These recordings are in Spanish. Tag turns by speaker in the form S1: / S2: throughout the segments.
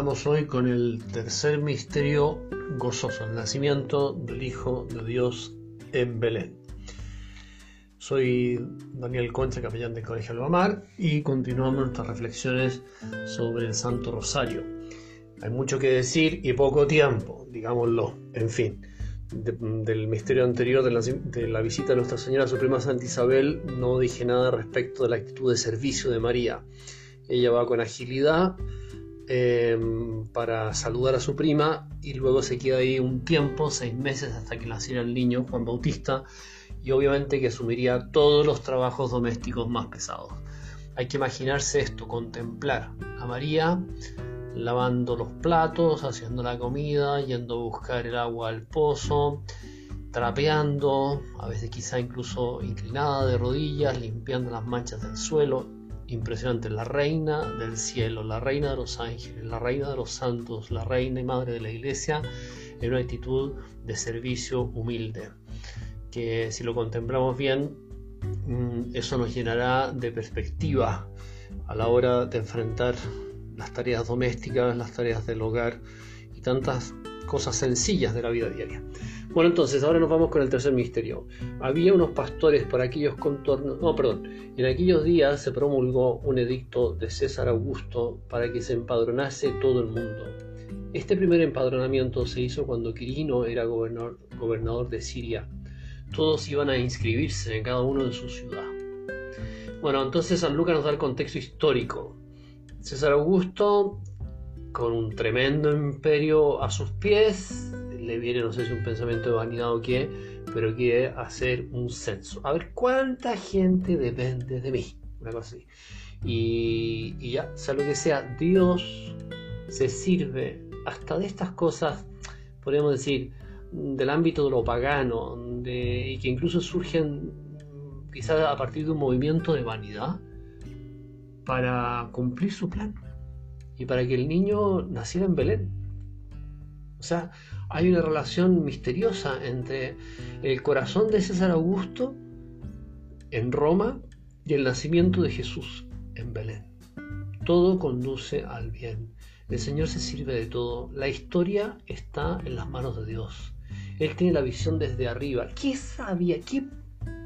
S1: Comenzamos hoy con el tercer misterio gozoso, el nacimiento del Hijo de Dios en Belén. Soy Daniel Concha, capellán del Colegio Albamar, y continuamos nuestras reflexiones sobre el Santo Rosario. Hay mucho que decir y poco tiempo, digámoslo. En fin, del misterio anterior de la, de la, visita de Nuestra Señora Suprema Santa Isabel no dije nada respecto de la actitud de servicio de María. Ella va con agilidad Em, para saludar a su prima y luego se queda ahí un tiempo, seis meses, hasta que naciera el niño Juan Bautista y obviamente que asumiría todos los trabajos domésticos más pesados. Hay que imaginarse esto, contemplar a María lavando los platos, haciendo la comida, yendo a buscar el agua al pozo, trapeando, a veces quizá incluso inclinada de rodillas, limpiando las manchas del suelo, impresionante, la reina del cielo, la reina de los ángeles, la reina de los santos, la reina y madre de la iglesia, en una actitud de servicio humilde, que si lo contemplamos bien, mm, eso nos llenará de perspectiva a la hora de enfrentar las tareas domésticas, las tareas del hogar y tantas cosas sencillas de la vida diaria. Bueno, entonces ahora nos vamos con el tercer misterio. Había unos pastores por aquellos contornos, no, perdón, en aquellos días se promulgó un edicto de César Augusto para que se empadronase todo el mundo. Este primer empadronamiento se hizo cuando Quirino era gobernador, gobernador de Siria. Todos iban a inscribirse en cada uno de su ciudad. Bueno, entonces San Lucas nos da el contexto histórico. César Augusto, con un tremendo imperio a sus pies, le viene, no sé si un pensamiento de vanidad o qué, pero quiere hacer un censo. A ver cuánta gente depende de mí. Una cosa así. Y, ya, sea lo que sea, Dios se sirve hasta de estas cosas, podríamos decir, del ámbito de lo pagano, y que incluso surgen quizás a partir de un movimiento de vanidad, para cumplir su plan y para que el niño naciera en Belén. O sea, hay una relación misteriosa entre el corazón de César Augusto en Roma y el nacimiento de Jesús en Belén. Todo conduce al bien. El Señor se sirve de todo. La historia está en las manos de Dios. Él tiene la visión desde arriba. ¿Qué sabía? ¿Qué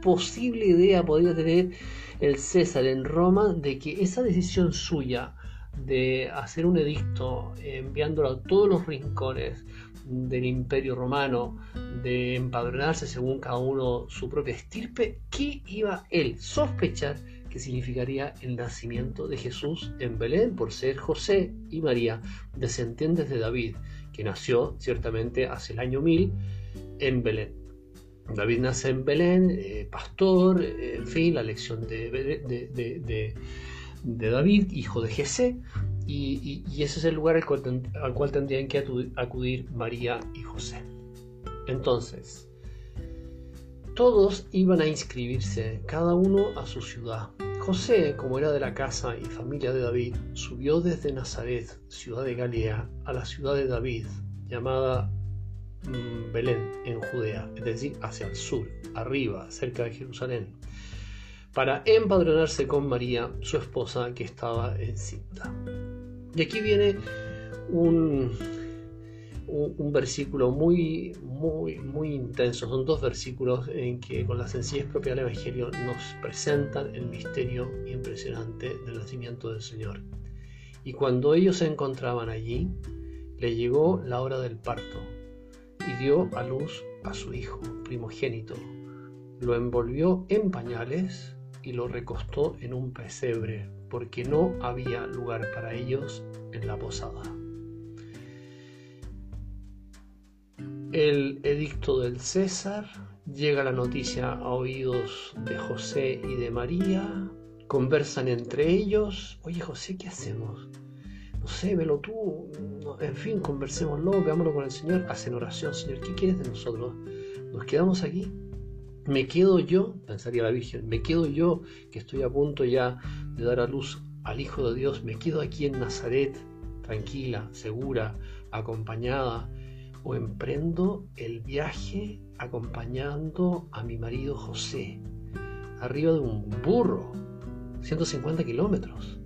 S1: posible idea podría tener el César en Roma de que esa decisión suya de hacer un edicto enviándolo a todos los rincones del imperio romano, de empadronarse según cada uno su propia estirpe, ¿qué iba él sospechar que significaría el nacimiento de Jesús en Belén por ser José y María, descendientes de David, que nació ciertamente hace el año 1000 en Belén? David nace en Belén, eh, pastor, eh, en fin, la lección de, de, de David, hijo de Jesé, y, ese es el lugar al cual, tendrían que acudir María y José. Entonces, todos iban a inscribirse, cada uno a su ciudad. José, como era de la casa y familia de David, subió desde Nazaret, ciudad de Galilea, a la ciudad de David, llamada mm, Belén, en Judea, es decir, hacia el sur, arriba, cerca de Jerusalén para empadronarse con María, su esposa, que estaba encinta. Y aquí viene un, un, versículo muy, muy, muy intenso. Son dos versículos en que con la sencillez propia del Evangelio nos presentan el misterio impresionante del nacimiento del Señor. Y cuando ellos se encontraban allí, le llegó la hora del parto y dio a luz a su hijo primogénito. Lo envolvió en pañales y lo recostó en un pesebre, porque no había lugar para ellos en la posada. El edicto del César, llega la noticia a oídos de José y de María, conversan entre ellos, oye José, ¿qué hacemos? No sé, velo tú, en fin, conversémoslo, veámoslo con el Señor, hacen oración, Señor, ¿qué quieres de nosotros? ¿Nos quedamos aquí? Me quedo yo, pensaría la Virgen, me quedo yo que estoy a punto ya de dar a luz al Hijo de Dios, me quedo aquí en Nazaret, tranquila, segura, acompañada, o emprendo el viaje acompañando a mi marido José, arriba de un burro, 150 kilómetros,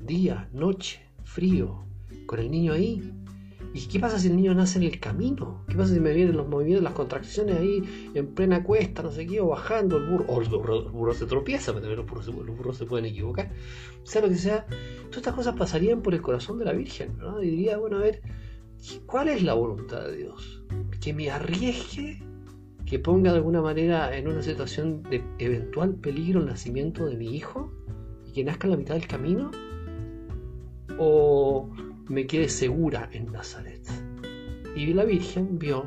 S1: día, noche, frío, con el niño ahí. ¿Y qué pasa si el niño nace en el camino? ¿Qué pasa si me vienen los movimientos, las contracciones ahí en plena cuesta, no sé qué, o bajando el burro? O el burro, se tropieza, pero los burros, los burros se pueden equivocar. Sea lo que sea, todas estas cosas pasarían por el corazón de la Virgen, ¿no? Y diría, bueno, a ver, ¿cuál es la voluntad de Dios? Que me arriesgue, que ponga de alguna manera en una situación de eventual peligro el nacimiento de mi hijo y que nazca en la mitad del camino. O me quede segura en Nazaret. Y la Virgen vio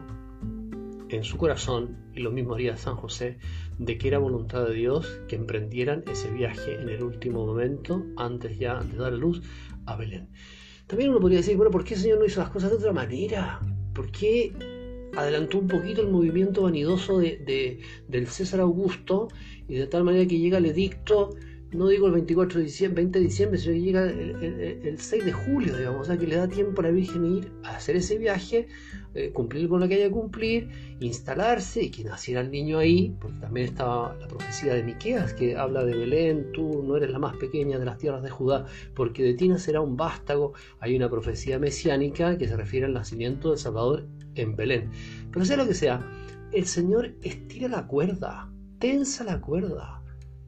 S1: en su corazón, y lo mismo haría San José, de que era voluntad de Dios que emprendieran ese viaje en el último momento, antes ya de dar luz a Belén. También uno podría decir, bueno, ¿por qué el Señor no hizo las cosas de otra manera? ¿Por qué adelantó un poquito el movimiento vanidoso de, del César Augusto y de tal manera que llega el edicto no digo el 24 de diciembre, 20 de diciembre, sino que llega el, 6 de julio, digamos, o sea que le da tiempo a la Virgen ir a hacer ese viaje, eh, cumplir con lo que haya que cumplir, instalarse y que naciera el niño ahí, porque también estaba la profecía de Miqueas que habla de Belén, tú no eres la más pequeña de las tierras de Judá, porque de ti nacerá un vástago. Hay una profecía mesiánica que se refiere al nacimiento del Salvador en Belén. Pero sea lo que sea, el Señor estira la cuerda, tensa la cuerda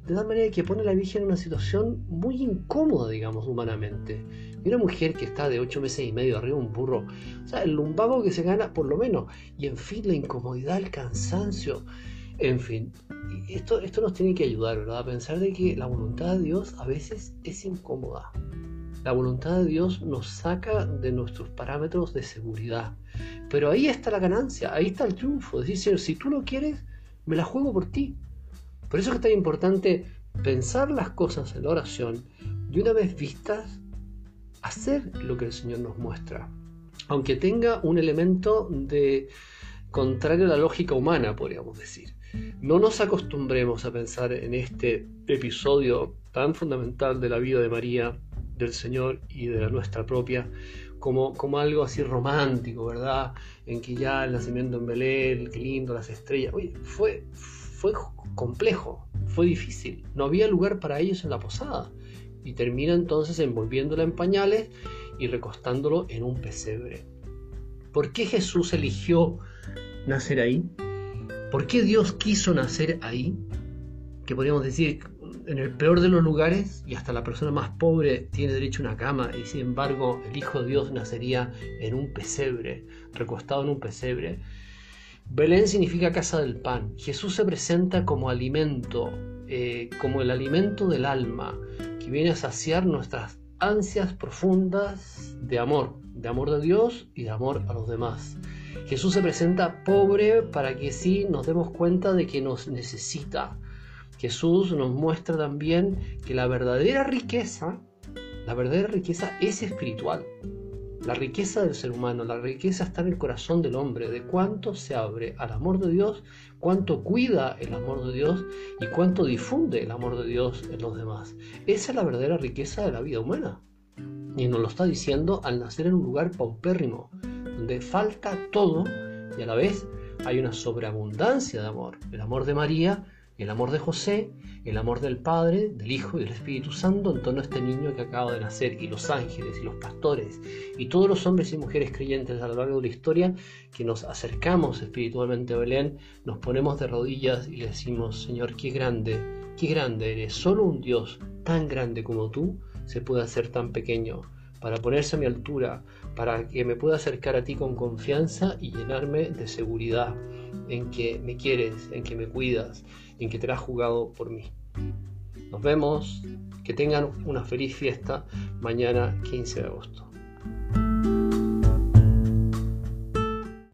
S1: de tal manera que pone a la Virgen en una situación muy incómoda, digamos, humanamente. Y una mujer que está de ocho meses y medio arriba de un burro, o sea, el lumbago que se gana, por lo menos, y en fin, la incomodidad, el cansancio, en fin. Esto, esto nos tiene que ayudar, ¿verdad? A pensar de que la voluntad de Dios a veces es incómoda. La voluntad de Dios nos saca de nuestros parámetros de seguridad. Pero ahí está la ganancia, ahí está el triunfo. Es decir, si tú lo quieres, me la juego por ti. Por eso es tan importante pensar las cosas en la oración y una vez vistas, hacer lo que el Señor nos muestra. Aunque tenga un elemento de contrario a la lógica humana, podríamos decir. No nos acostumbremos a pensar en este episodio tan fundamental de la vida de María, del Señor y de la nuestra propia, como, como algo así romántico, ¿verdad? En que ya el nacimiento en Belén, qué lindo, las estrellas. Oye, fue, fue complejo, fue difícil, no había lugar para ellos en la posada. Y termina entonces envolviéndola en pañales y recostándolo en un pesebre. ¿Por qué Jesús eligió nacer ahí? ¿Por qué Dios quiso nacer ahí? Que podríamos decir, en el peor de los lugares, y hasta la persona más pobre tiene derecho a una cama, y sin embargo el Hijo de Dios nacería en un pesebre, recostado en un pesebre. Belén significa casa del pan. Jesús se presenta como alimento, eh, como el alimento del alma, que viene a saciar nuestras ansias profundas de amor, de amor de Dios y de amor a los demás. Jesús se presenta pobre para que sí nos demos cuenta de que nos necesita. Jesús nos muestra también que la verdadera riqueza, la verdadera riqueza es espiritual. La riqueza del ser humano, la riqueza está en el corazón del hombre, de cuánto se abre al amor de Dios, cuánto cuida el amor de Dios y cuánto difunde el amor de Dios en los demás. Esa es la verdadera riqueza de la vida humana. Y nos lo está diciendo al nacer en un lugar paupérrimo, donde falta todo y a la vez hay una sobreabundancia de amor. El amor de María el amor de José, el amor del Padre, del Hijo y del Espíritu Santo en torno a este niño que acaba de nacer, y los ángeles, y los pastores, y todos los hombres y mujeres creyentes a lo largo de la historia, que nos acercamos espiritualmente a Belén, nos ponemos de rodillas y le decimos, Señor, qué grande, qué grande eres, solo un Dios tan grande como tú se puede hacer tan pequeño, para ponerse a mi altura, para que me pueda acercar a ti con confianza y llenarme de seguridad en que me quieres, en que me cuidas, en que te has jugado por mí. Nos vemos, que tengan una feliz fiesta mañana 15 de agosto.